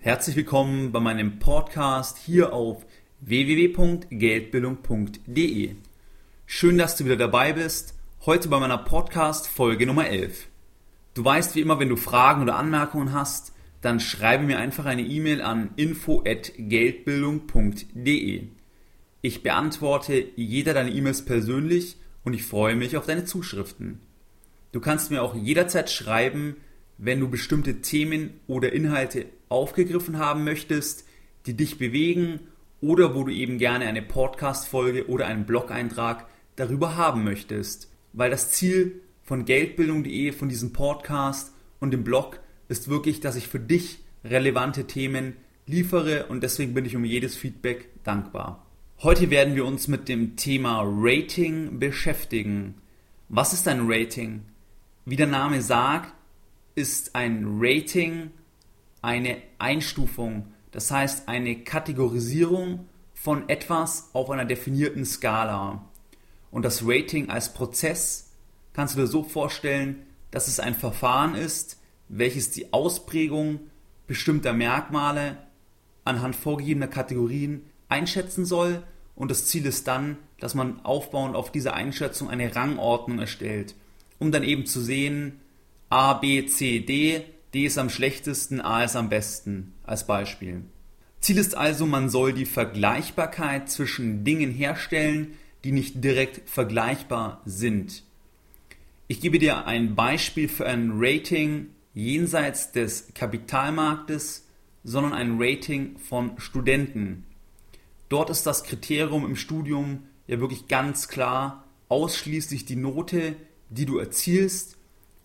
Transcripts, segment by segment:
Herzlich willkommen bei meinem Podcast hier auf www.geldbildung.de. Schön, dass du wieder dabei bist. Heute bei meiner Podcast Folge Nummer 11. Du weißt wie immer, wenn du Fragen oder Anmerkungen hast, dann schreibe mir einfach eine E-Mail an info@geldbildung.de. Ich beantworte jeder deine E-Mails persönlich und ich freue mich auf deine Zuschriften. Du kannst mir auch jederzeit schreiben, wenn du bestimmte Themen oder Inhalte aufgegriffen haben möchtest, die dich bewegen oder wo du eben gerne eine Podcast-Folge oder einen Blog-Eintrag darüber haben möchtest. Weil das Ziel von Geldbildung.de, von diesem Podcast und dem Blog ist wirklich, dass ich für dich relevante Themen liefere und deswegen bin ich um jedes Feedback dankbar. Heute werden wir uns mit dem Thema Rating beschäftigen. Was ist ein Rating? Wie der Name sagt, ist ein Rating eine Einstufung, das heißt eine Kategorisierung von etwas auf einer definierten Skala. Und das Rating als Prozess kannst du dir so vorstellen, dass es ein Verfahren ist, welches die Ausprägung bestimmter Merkmale anhand vorgegebener Kategorien einschätzen soll. Und das Ziel ist dann, dass man aufbauend auf diese Einschätzung eine Rangordnung erstellt, um dann eben zu sehen, A, B, C, D. D ist am schlechtesten, A ist am besten als Beispiel. Ziel ist also, man soll die Vergleichbarkeit zwischen Dingen herstellen, die nicht direkt vergleichbar sind. Ich gebe dir ein Beispiel für ein Rating jenseits des Kapitalmarktes, sondern ein Rating von Studenten. Dort ist das Kriterium im Studium ja wirklich ganz klar ausschließlich die Note, die du erzielst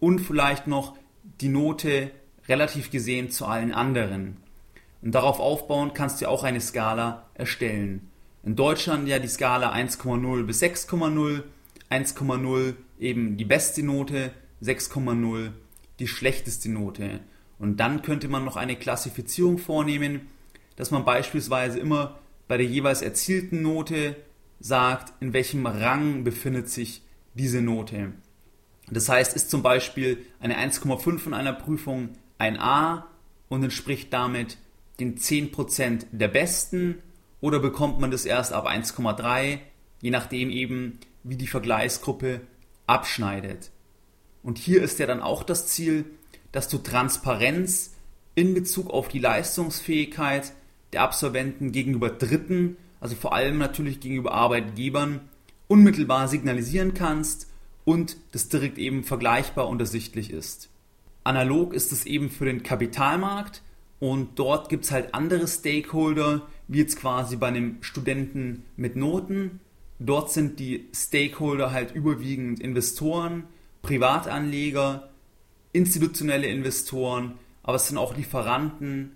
und vielleicht noch die Note relativ gesehen zu allen anderen. Und darauf aufbauen kannst du auch eine Skala erstellen. In Deutschland ja die Skala 1,0 bis 6,0, 1,0 eben die beste Note, 6,0 die schlechteste Note. Und dann könnte man noch eine Klassifizierung vornehmen, dass man beispielsweise immer bei der jeweils erzielten Note sagt, in welchem Rang befindet sich diese Note. Das heißt, ist zum Beispiel eine 1,5 in einer Prüfung ein A und entspricht damit den 10% der Besten oder bekommt man das erst ab 1,3, je nachdem eben, wie die Vergleichsgruppe abschneidet. Und hier ist ja dann auch das Ziel, dass du Transparenz in Bezug auf die Leistungsfähigkeit der Absolventen gegenüber Dritten, also vor allem natürlich gegenüber Arbeitgebern, unmittelbar signalisieren kannst und das direkt eben vergleichbar und ersichtlich ist. Analog ist es eben für den Kapitalmarkt und dort gibt es halt andere Stakeholder, wie jetzt quasi bei einem Studenten mit Noten. Dort sind die Stakeholder halt überwiegend Investoren, Privatanleger, institutionelle Investoren, aber es sind auch Lieferanten,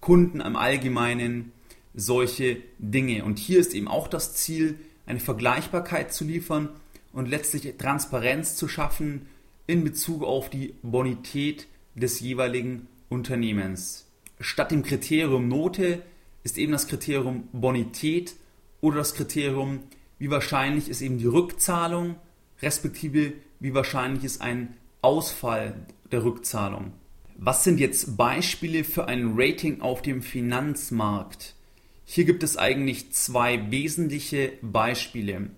Kunden im Allgemeinen, solche Dinge. Und hier ist eben auch das Ziel, eine Vergleichbarkeit zu liefern und letztlich Transparenz zu schaffen in Bezug auf die Bonität des jeweiligen Unternehmens. Statt dem Kriterium Note ist eben das Kriterium Bonität oder das Kriterium, wie wahrscheinlich ist eben die Rückzahlung, respektive wie wahrscheinlich ist ein Ausfall der Rückzahlung. Was sind jetzt Beispiele für ein Rating auf dem Finanzmarkt? Hier gibt es eigentlich zwei wesentliche Beispiele.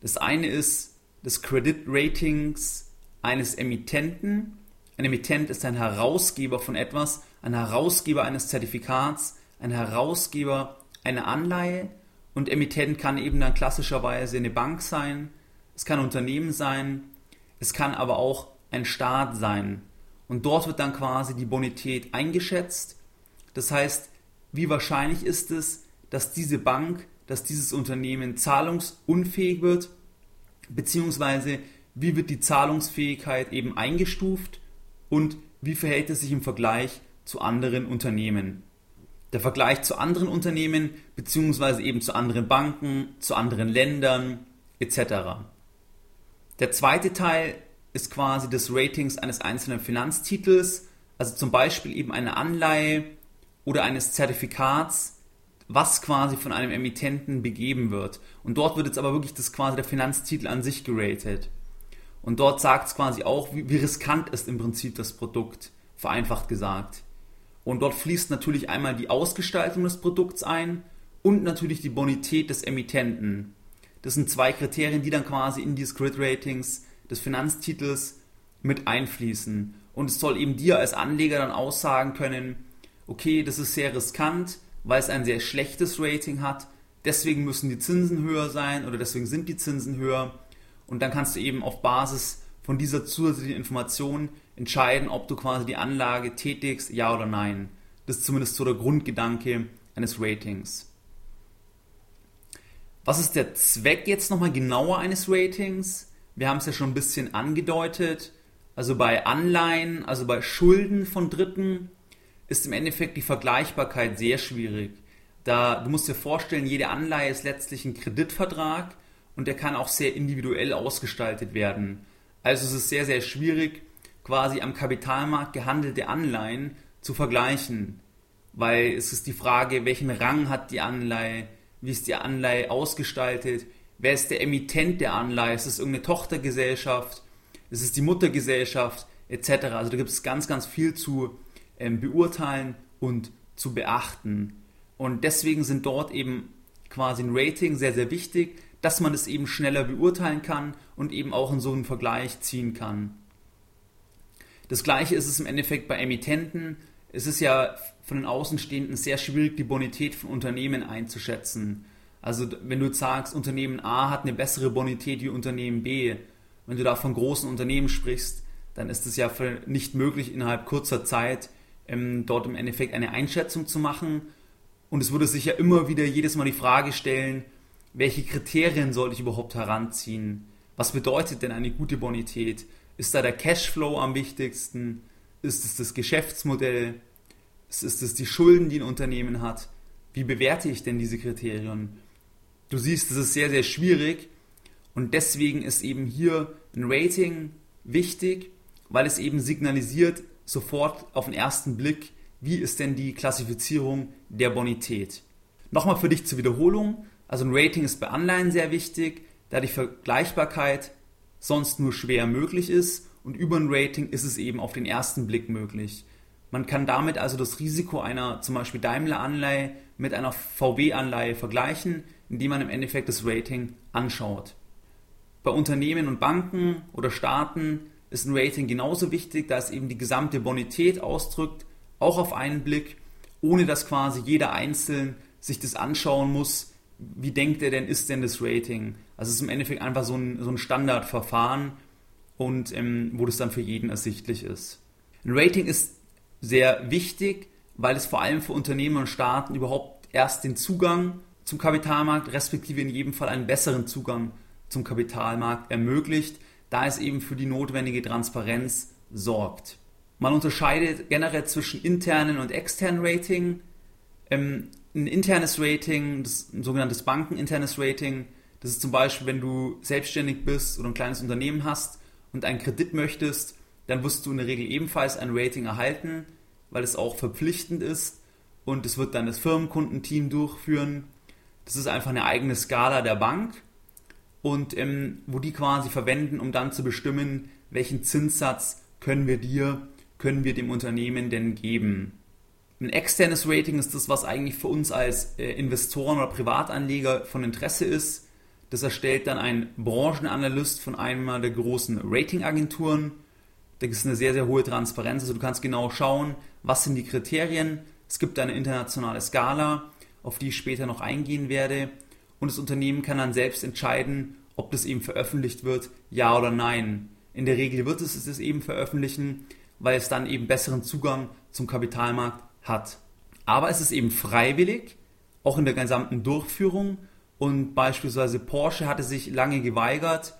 Das eine ist des Credit Ratings eines Emittenten. Ein Emittent ist ein Herausgeber von etwas, ein Herausgeber eines Zertifikats, ein Herausgeber einer Anleihe und Emittent kann eben dann klassischerweise eine Bank sein, es kann ein Unternehmen sein, es kann aber auch ein Staat sein. Und dort wird dann quasi die Bonität eingeschätzt. Das heißt, wie wahrscheinlich ist es, dass diese Bank, dass dieses Unternehmen zahlungsunfähig wird beziehungsweise wie wird die Zahlungsfähigkeit eben eingestuft und wie verhält es sich im Vergleich zu anderen Unternehmen. der Vergleich zu anderen Unternehmen beziehungsweise eben zu anderen Banken, zu anderen Ländern etc. Der zweite Teil ist quasi des Ratings eines einzelnen Finanztitels, also zum Beispiel eben eine Anleihe oder eines Zertifikats, was quasi von einem Emittenten begeben wird. Und dort wird jetzt aber wirklich das quasi der Finanztitel an sich geratet. Und dort sagt es quasi auch, wie, wie riskant ist im Prinzip das Produkt, vereinfacht gesagt. Und dort fließt natürlich einmal die Ausgestaltung des Produkts ein und natürlich die Bonität des Emittenten. Das sind zwei Kriterien, die dann quasi in die Grid Ratings des Finanztitels mit einfließen. Und es soll eben dir als Anleger dann aussagen können, okay, das ist sehr riskant, weil es ein sehr schlechtes Rating hat, deswegen müssen die Zinsen höher sein oder deswegen sind die Zinsen höher. Und dann kannst du eben auf Basis von dieser zusätzlichen Information entscheiden, ob du quasi die Anlage tätigst, ja oder nein. Das ist zumindest so der Grundgedanke eines Ratings. Was ist der Zweck jetzt nochmal genauer eines Ratings? Wir haben es ja schon ein bisschen angedeutet. Also bei Anleihen, also bei Schulden von Dritten ist im Endeffekt die Vergleichbarkeit sehr schwierig. Da du musst dir vorstellen, jede Anleihe ist letztlich ein Kreditvertrag und der kann auch sehr individuell ausgestaltet werden. Also es ist sehr, sehr schwierig, quasi am Kapitalmarkt gehandelte Anleihen zu vergleichen, weil es ist die Frage, welchen Rang hat die Anleihe, wie ist die Anleihe ausgestaltet, wer ist der Emittent der Anleihe, ist es irgendeine Tochtergesellschaft, ist es die Muttergesellschaft etc. Also da gibt es ganz, ganz viel zu ähm, beurteilen und zu beachten. Und deswegen sind dort eben quasi ein Rating sehr, sehr wichtig, dass man es eben schneller beurteilen kann und eben auch in so einen Vergleich ziehen kann. Das gleiche ist es im Endeffekt bei Emittenten. Es ist ja von den Außenstehenden sehr schwierig, die Bonität von Unternehmen einzuschätzen. Also wenn du sagst, Unternehmen A hat eine bessere Bonität wie Unternehmen B, wenn du da von großen Unternehmen sprichst, dann ist es ja nicht möglich, innerhalb kurzer Zeit ähm, dort im Endeffekt eine Einschätzung zu machen. Und es würde sich ja immer wieder jedes Mal die Frage stellen, welche Kriterien sollte ich überhaupt heranziehen? Was bedeutet denn eine gute Bonität? Ist da der Cashflow am wichtigsten? Ist es das Geschäftsmodell? Ist es die Schulden, die ein Unternehmen hat? Wie bewerte ich denn diese Kriterien? Du siehst, es ist sehr, sehr schwierig und deswegen ist eben hier ein Rating wichtig, weil es eben signalisiert, sofort auf den ersten Blick, wie ist denn die Klassifizierung der Bonität. Nochmal für dich zur Wiederholung. Also ein Rating ist bei Anleihen sehr wichtig, da die Vergleichbarkeit sonst nur schwer möglich ist und über ein Rating ist es eben auf den ersten Blick möglich. Man kann damit also das Risiko einer zum Beispiel Daimler-Anleihe mit einer VW-Anleihe vergleichen, indem man im Endeffekt das Rating anschaut. Bei Unternehmen und Banken oder Staaten ist ein Rating genauso wichtig, da es eben die gesamte Bonität ausdrückt, auch auf einen Blick, ohne dass quasi jeder einzeln sich das anschauen muss, wie denkt er denn, ist denn das Rating? Also es ist im Endeffekt einfach so ein, so ein Standardverfahren und ähm, wo das dann für jeden ersichtlich ist. Ein Rating ist sehr wichtig, weil es vor allem für Unternehmen und Staaten überhaupt erst den Zugang zum Kapitalmarkt, respektive in jedem Fall einen besseren Zugang zum Kapitalmarkt ermöglicht, da es eben für die notwendige Transparenz sorgt. Man unterscheidet generell zwischen internen und externen Rating. Ähm, ein internes Rating, das, ein sogenanntes bankeninternes Rating, das ist zum Beispiel, wenn du selbstständig bist oder ein kleines Unternehmen hast und einen Kredit möchtest, dann wirst du in der Regel ebenfalls ein Rating erhalten, weil es auch verpflichtend ist und es wird dann das Firmenkundenteam durchführen. Das ist einfach eine eigene Skala der Bank und ähm, wo die quasi verwenden, um dann zu bestimmen, welchen Zinssatz können wir dir, können wir dem Unternehmen denn geben. Ein externes Rating ist das, was eigentlich für uns als äh, Investoren oder Privatanleger von Interesse ist. Das erstellt dann ein Branchenanalyst von einer der großen Ratingagenturen. Da ist eine sehr, sehr hohe Transparenz. Also du kannst genau schauen, was sind die Kriterien. Es gibt eine internationale Skala, auf die ich später noch eingehen werde und das Unternehmen kann dann selbst entscheiden, ob das eben veröffentlicht wird, ja oder nein. In der Regel wird es es eben veröffentlichen, weil es dann eben besseren Zugang zum Kapitalmarkt hat. Aber es ist eben freiwillig, auch in der gesamten Durchführung. Und beispielsweise Porsche hatte sich lange geweigert,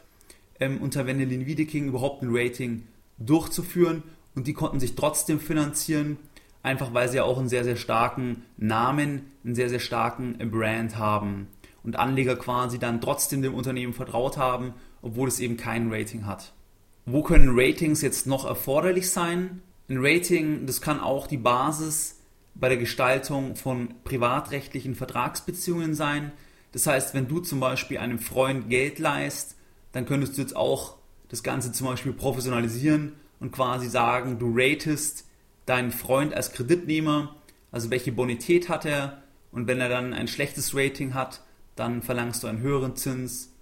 ähm, unter Wendelin Wiedeking überhaupt ein Rating durchzuführen. Und die konnten sich trotzdem finanzieren. einfach weil sie ja auch einen sehr, sehr starken Namen, einen sehr, sehr starken Brand haben und Anleger quasi dann trotzdem dem Unternehmen vertraut haben, obwohl es eben kein Rating hat. Wo können Ratings jetzt noch erforderlich sein? Ein Rating, das kann auch die Basis bei der Gestaltung von privatrechtlichen Vertragsbeziehungen sein. Das heißt, wenn du zum Beispiel einem Freund Geld leist, dann könntest du jetzt auch das Ganze zum Beispiel professionalisieren und quasi sagen, du ratest deinen Freund als Kreditnehmer, also welche Bonität hat er und wenn er dann ein schlechtes Rating hat, dann verlangst du einen höheren Zins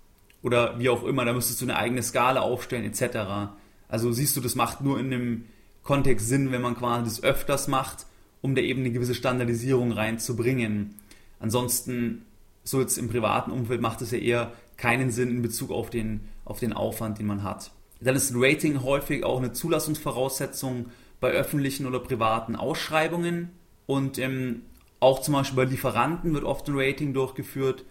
oder wie auch immer, da müsstest du eine eigene Skala aufstellen etc. Also siehst du, das macht nur in dem Kontext Sinn, wenn man quasi das öfters macht, um da eben eine gewisse Standardisierung reinzubringen. Ansonsten, so jetzt im privaten Umfeld macht es ja eher keinen Sinn in Bezug auf den, auf den Aufwand, den man hat. Dann ist Rating häufig auch eine Zulassungsvoraussetzung bei öffentlichen oder privaten Ausschreibungen und ähm, auch zum Beispiel bei Lieferanten wird oft ein Rating durchgeführt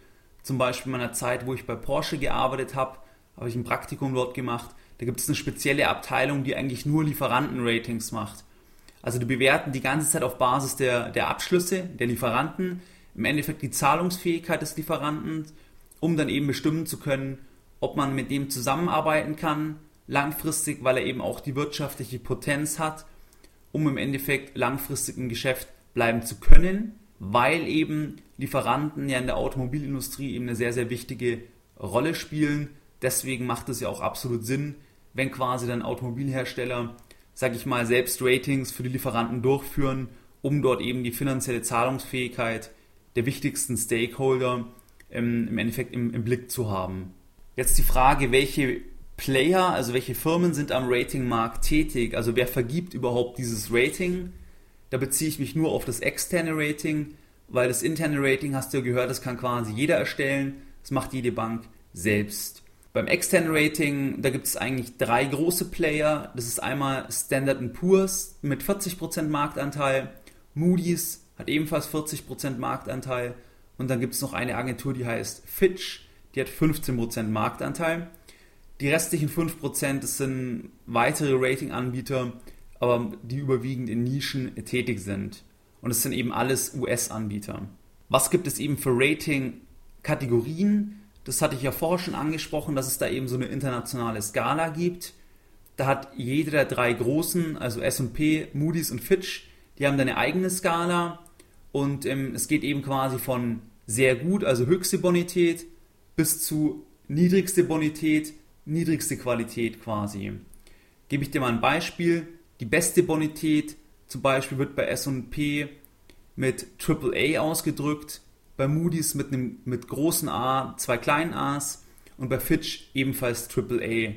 zum Beispiel in meiner Zeit, wo ich bei Porsche gearbeitet habe, habe ich ein Praktikum dort gemacht. Da gibt es eine spezielle Abteilung, die eigentlich nur Lieferantenratings macht. Also die bewerten die ganze Zeit auf Basis der, der Abschlüsse der Lieferanten, im Endeffekt die Zahlungsfähigkeit des Lieferanten, um dann eben bestimmen zu können, ob man mit dem zusammenarbeiten kann, langfristig, weil er eben auch die wirtschaftliche Potenz hat, um im Endeffekt langfristig im Geschäft bleiben zu können weil eben Lieferanten ja in der Automobilindustrie eben eine sehr, sehr wichtige Rolle spielen. Deswegen macht es ja auch absolut Sinn, wenn quasi dann Automobilhersteller, sage ich mal, selbst Ratings für die Lieferanten durchführen, um dort eben die finanzielle Zahlungsfähigkeit der wichtigsten Stakeholder im, im Endeffekt im, im Blick zu haben. Jetzt die Frage, welche Player, also welche Firmen sind am Ratingmarkt tätig? Also wer vergibt überhaupt dieses Rating? Da beziehe ich mich nur auf das externe Rating, weil das interne Rating, hast du ja gehört, das kann quasi jeder erstellen. Das macht jede Bank selbst. Beim externen Rating, da gibt es eigentlich drei große Player. Das ist einmal Standard Poor's mit 40% Marktanteil, Moody's hat ebenfalls 40% Marktanteil und dann gibt es noch eine Agentur, die heißt Fitch, die hat 15% Marktanteil. Die restlichen 5% das sind weitere Ratinganbieter, aber die überwiegend in Nischen tätig sind. Und es sind eben alles US-Anbieter. Was gibt es eben für Rating-Kategorien? Das hatte ich ja vorher schon angesprochen, dass es da eben so eine internationale Skala gibt. Da hat jede der drei großen, also SP, Moody's und Fitch, die haben da eine eigene Skala. Und ähm, es geht eben quasi von sehr gut, also höchste Bonität, bis zu niedrigste Bonität, niedrigste Qualität quasi. Gebe ich dir mal ein Beispiel. Die beste Bonität zum Beispiel wird bei S&P mit AAA ausgedrückt, bei Moody's mit einem mit großen A, zwei kleinen A's und bei Fitch ebenfalls AAA.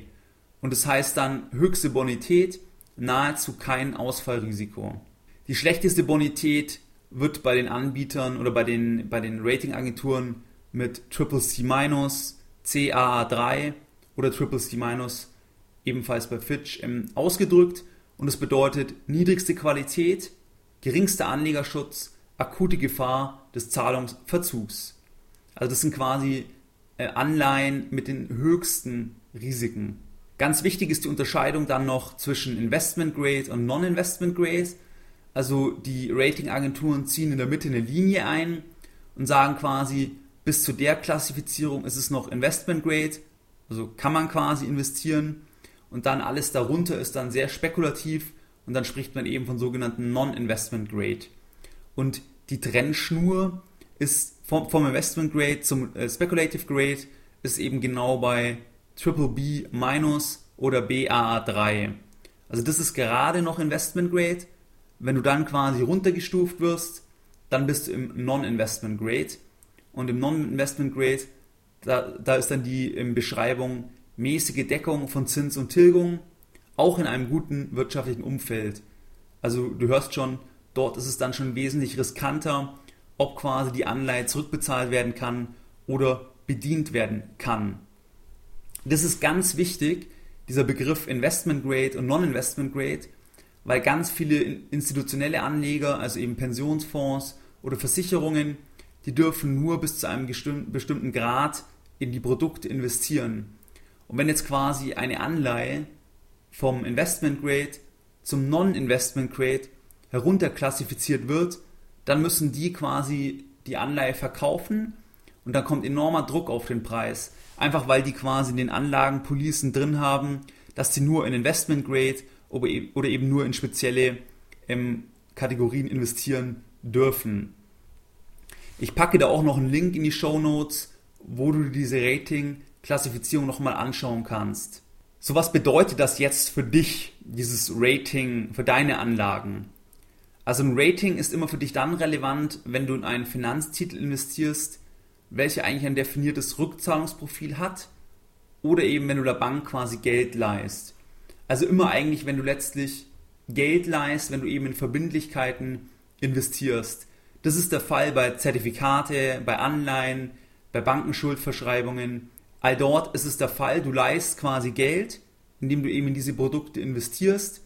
Und das heißt dann höchste Bonität, nahezu kein Ausfallrisiko. Die schlechteste Bonität wird bei den Anbietern oder bei den, bei den Ratingagenturen mit Triple C-, CAA3 oder Triple C- ebenfalls bei Fitch ähm, ausgedrückt und es bedeutet niedrigste Qualität, geringster Anlegerschutz, akute Gefahr des Zahlungsverzugs. Also das sind quasi äh, Anleihen mit den höchsten Risiken. Ganz wichtig ist die Unterscheidung dann noch zwischen Investment Grade und Non-Investment Grade. Also die Ratingagenturen ziehen in der Mitte eine Linie ein und sagen quasi, bis zu der Klassifizierung ist es noch Investment Grade, also kann man quasi investieren und dann alles darunter ist dann sehr spekulativ und dann spricht man eben von sogenannten Non-Investment Grade. Und die Trennschnur ist vom, vom Investment Grade zum äh, Speculative Grade ist eben genau bei Triple B minus oder BAA3. Also das ist gerade noch Investment Grade. Wenn du dann quasi runtergestuft wirst, dann bist du im Non-Investment Grade. Und im Non-Investment Grade, da, da ist dann die in Beschreibung mäßige Deckung von Zins und Tilgung, auch in einem guten wirtschaftlichen Umfeld. Also du hörst schon, dort ist es dann schon wesentlich riskanter, ob quasi die Anleihe zurückbezahlt werden kann oder bedient werden kann. Das ist ganz wichtig, dieser Begriff Investment Grade und Non-Investment Grade, weil ganz viele institutionelle Anleger, also eben Pensionsfonds oder Versicherungen, die dürfen nur bis zu einem bestimmten Grad in die Produkte investieren. Und wenn jetzt quasi eine Anleihe vom Investment Grade zum Non-Investment Grade herunterklassifiziert wird, dann müssen die quasi die Anleihe verkaufen und dann kommt enormer Druck auf den Preis. Einfach weil die quasi in den Anlagenpolicen drin haben, dass sie nur in Investment Grade oder eben nur in spezielle ähm, Kategorien investieren dürfen. Ich packe da auch noch einen Link in die Show Notes, wo du diese Rating-Klassifizierung nochmal anschauen kannst. So was bedeutet das jetzt für dich, dieses Rating für deine Anlagen? Also ein Rating ist immer für dich dann relevant, wenn du in einen Finanztitel investierst, welcher eigentlich ein definiertes Rückzahlungsprofil hat oder eben wenn du der Bank quasi Geld leist. Also immer eigentlich, wenn du letztlich Geld leist, wenn du eben in Verbindlichkeiten investierst. Das ist der Fall bei Zertifikate, bei Anleihen, bei Bankenschuldverschreibungen. All dort ist es der Fall, du leist quasi Geld, indem du eben in diese Produkte investierst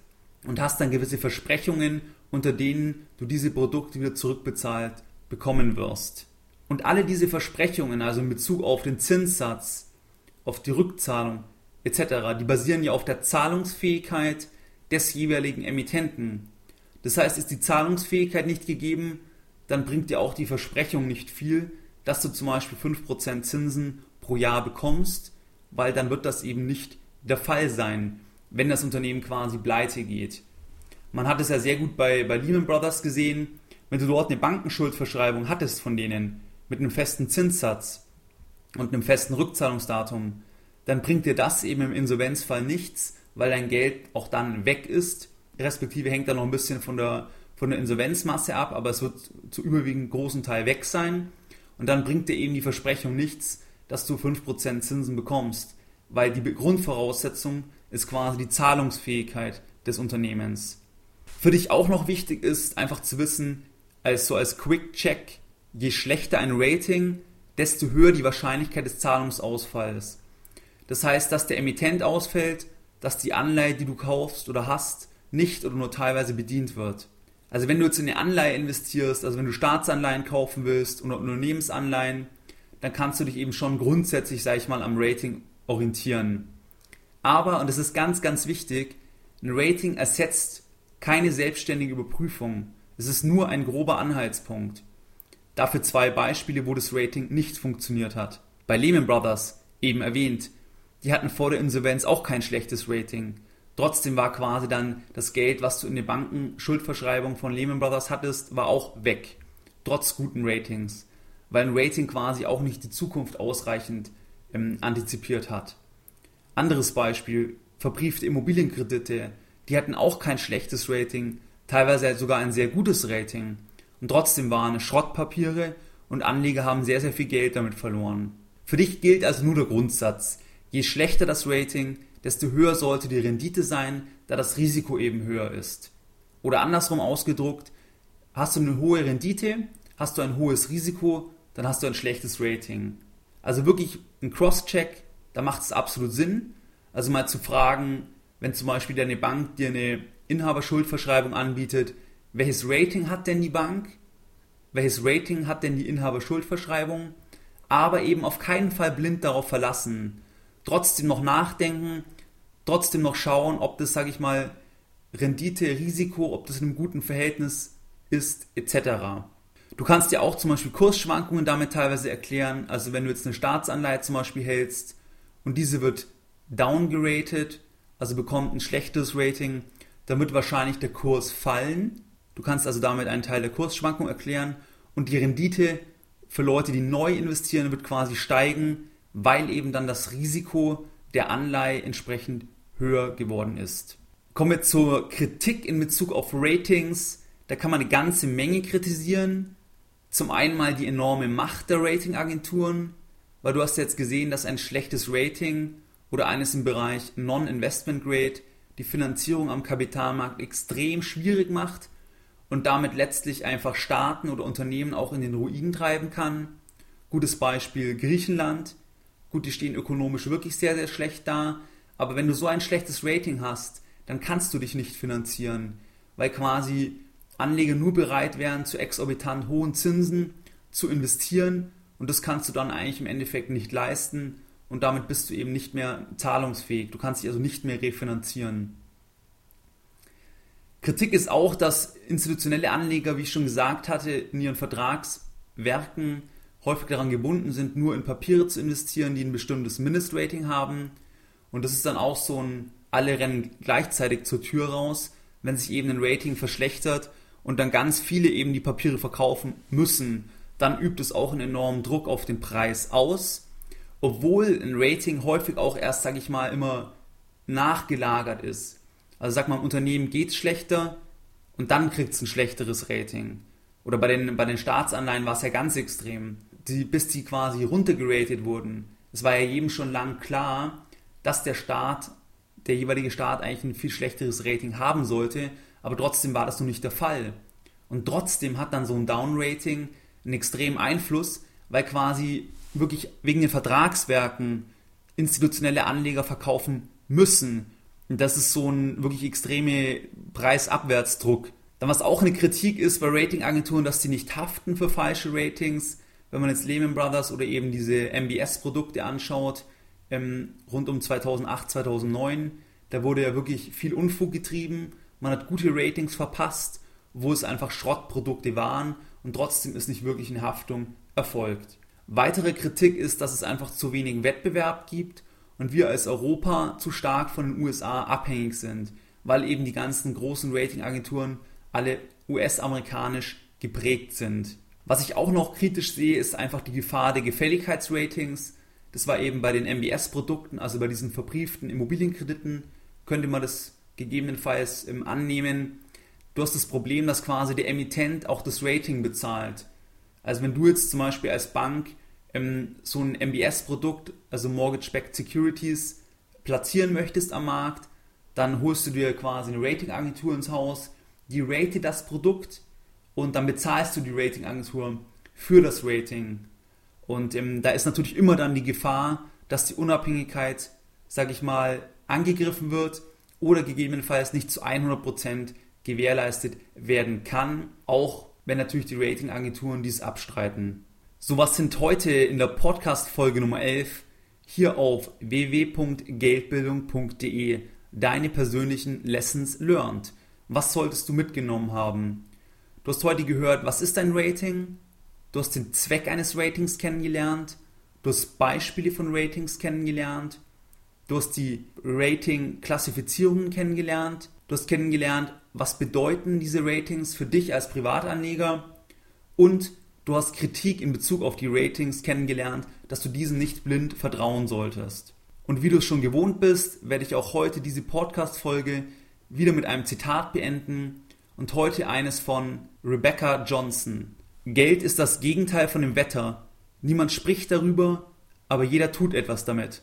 und hast dann gewisse Versprechungen, unter denen du diese Produkte wieder zurückbezahlt bekommen wirst. Und alle diese Versprechungen, also in Bezug auf den Zinssatz, auf die Rückzahlung etc., die basieren ja auf der Zahlungsfähigkeit des jeweiligen Emittenten. Das heißt, ist die Zahlungsfähigkeit nicht gegeben, dann bringt dir auch die Versprechung nicht viel, dass du zum Beispiel 5% Zinsen pro Jahr bekommst, weil dann wird das eben nicht der Fall sein, wenn das Unternehmen quasi pleite geht. Man hat es ja sehr gut bei, bei Lehman Brothers gesehen, wenn du dort eine Bankenschuldverschreibung hattest von denen mit einem festen Zinssatz und einem festen Rückzahlungsdatum, dann bringt dir das eben im Insolvenzfall nichts, weil dein Geld auch dann weg ist, respektive hängt da noch ein bisschen von der, von der Insolvenzmasse ab, aber es wird zu überwiegend großen Teil weg sein. Und dann bringt dir eben die Versprechung nichts, dass du 5% Zinsen bekommst, weil die Grundvoraussetzung ist quasi die Zahlungsfähigkeit des Unternehmens. Für dich auch noch wichtig ist, einfach zu wissen, als so als Quick-Check, je schlechter ein Rating, desto höher die Wahrscheinlichkeit des Zahlungsausfalls. Das heißt, dass der Emittent ausfällt, dass die Anleihe, die du kaufst oder hast, nicht oder nur teilweise bedient wird. Also wenn du jetzt in eine Anleihe investierst, also wenn du Staatsanleihen kaufen willst oder Unternehmensanleihen, dann kannst du dich eben schon grundsätzlich, sage ich mal, am Rating orientieren. Aber, und das ist ganz, ganz wichtig, ein Rating ersetzt keine selbstständige Überprüfung. Es ist nur ein grober Anhaltspunkt. Dafür zwei Beispiele, wo das Rating nicht funktioniert hat. Bei Lehman Brothers, eben erwähnt, die hatten vor der Insolvenz auch kein schlechtes Rating. Trotzdem war quasi dann das Geld, was du in der Bankenschuldverschreibung von Lehman Brothers hattest, war auch weg. Trotz guten Ratings. Weil ein Rating quasi auch nicht die Zukunft ausreichend ähm, antizipiert hat. Anderes Beispiel, verbriefte Immobilienkredite, die hatten auch kein schlechtes Rating, teilweise sogar ein sehr gutes Rating. Und trotzdem waren Schrottpapiere und Anleger haben sehr, sehr viel Geld damit verloren. Für dich gilt also nur der Grundsatz. Je schlechter das Rating, desto höher sollte die Rendite sein, da das Risiko eben höher ist. Oder andersrum ausgedruckt, hast du eine hohe Rendite, hast du ein hohes Risiko, dann hast du ein schlechtes Rating. Also wirklich ein Cross-Check, da macht es absolut Sinn. Also mal zu fragen, wenn zum Beispiel deine Bank dir eine Inhaberschuldverschreibung anbietet, welches Rating hat denn die Bank? Welches Rating hat denn die Inhaberschuldverschreibung? Aber eben auf keinen Fall blind darauf verlassen. Trotzdem noch nachdenken, trotzdem noch schauen, ob das, sage ich mal, Rendite, Risiko, ob das in einem guten Verhältnis ist, etc. Du kannst dir auch zum Beispiel Kursschwankungen damit teilweise erklären. Also wenn du jetzt eine Staatsanleihe zum Beispiel hältst und diese wird downgeratet, also bekommt ein schlechtes Rating, dann wird wahrscheinlich der Kurs fallen. Du kannst also damit einen Teil der Kursschwankung erklären und die Rendite für Leute, die neu investieren, wird quasi steigen, weil eben dann das Risiko der Anleihe entsprechend höher geworden ist. Kommen wir zur Kritik in Bezug auf Ratings. Da kann man eine ganze Menge kritisieren. Zum einen mal die enorme Macht der Ratingagenturen, weil du hast jetzt gesehen, dass ein schlechtes Rating oder eines im Bereich Non-Investment Grade die Finanzierung am Kapitalmarkt extrem schwierig macht und damit letztlich einfach Staaten oder Unternehmen auch in den Ruin treiben kann. Gutes Beispiel Griechenland. Gut, die stehen ökonomisch wirklich sehr, sehr schlecht da, aber wenn du so ein schlechtes Rating hast, dann kannst du dich nicht finanzieren, weil quasi Anleger nur bereit wären, zu exorbitant hohen Zinsen zu investieren und das kannst du dann eigentlich im Endeffekt nicht leisten und damit bist du eben nicht mehr zahlungsfähig. Du kannst dich also nicht mehr refinanzieren. Kritik ist auch, dass institutionelle Anleger, wie ich schon gesagt hatte, in ihren Vertragswerken häufig daran gebunden sind, nur in Papiere zu investieren, die ein bestimmtes Mindestrating haben. Und das ist dann auch so ein, alle rennen gleichzeitig zur Tür raus, wenn sich eben ein Rating verschlechtert und dann ganz viele eben die Papiere verkaufen müssen, dann übt es auch einen enormen Druck auf den Preis aus, obwohl ein Rating häufig auch erst, sage ich mal, immer nachgelagert ist. Also sag mal, im Unternehmen geht es schlechter und dann kriegt es ein schlechteres Rating. Oder bei den, bei den Staatsanleihen war es ja ganz extrem. Die, bis die quasi runtergeratet wurden. Es war ja jedem schon lang klar, dass der Staat, der jeweilige Staat eigentlich ein viel schlechteres Rating haben sollte, aber trotzdem war das noch nicht der Fall. Und trotzdem hat dann so ein Downrating einen extremen Einfluss, weil quasi wirklich wegen den Vertragswerken institutionelle Anleger verkaufen müssen. Und das ist so ein wirklich extreme Preisabwärtsdruck. Dann was auch eine Kritik ist bei Ratingagenturen, dass sie nicht haften für falsche Ratings. Wenn man jetzt Lehman Brothers oder eben diese MBS-Produkte anschaut, ähm, rund um 2008, 2009, da wurde ja wirklich viel Unfug getrieben. Man hat gute Ratings verpasst, wo es einfach Schrottprodukte waren und trotzdem ist nicht wirklich eine Haftung erfolgt. Weitere Kritik ist, dass es einfach zu wenig Wettbewerb gibt und wir als Europa zu stark von den USA abhängig sind, weil eben die ganzen großen Ratingagenturen alle US-amerikanisch geprägt sind. Was ich auch noch kritisch sehe, ist einfach die Gefahr der Gefälligkeitsratings. Das war eben bei den MBS-Produkten, also bei diesen verbrieften Immobilienkrediten, könnte man das gegebenenfalls ähm, annehmen. Du hast das Problem, dass quasi der Emittent auch das Rating bezahlt. Also wenn du jetzt zum Beispiel als Bank ähm, so ein MBS-Produkt, also Mortgage-Backed Securities, platzieren möchtest am Markt, dann holst du dir quasi eine Ratingagentur ins Haus, die ratet das Produkt und dann bezahlst du die Ratingagentur für das Rating. Und ähm, da ist natürlich immer dann die Gefahr, dass die Unabhängigkeit, sag ich mal, angegriffen wird oder gegebenenfalls nicht zu 100% gewährleistet werden kann, auch wenn natürlich die Ratingagenturen dies abstreiten. So was sind heute in der Podcast Folge Nummer 11 hier auf www.geldbildung.de deine persönlichen Lessons learned. Was solltest du mitgenommen haben? Du hast heute gehört, was ist dein Rating? Du hast den Zweck eines Ratings kennengelernt. Du hast Beispiele von Ratings kennengelernt. Du hast die Rating-Klassifizierungen kennengelernt. Du hast kennengelernt, was bedeuten diese Ratings für dich als Privatanleger. Und Du hast Kritik in Bezug auf die Ratings kennengelernt, dass du diesen nicht blind vertrauen solltest. Und wie du es schon gewohnt bist, werde ich auch heute diese Podcast-Folge wieder mit einem Zitat beenden und heute eines von Rebecca Johnson. Geld ist das Gegenteil von dem Wetter. Niemand spricht darüber, aber jeder tut etwas damit.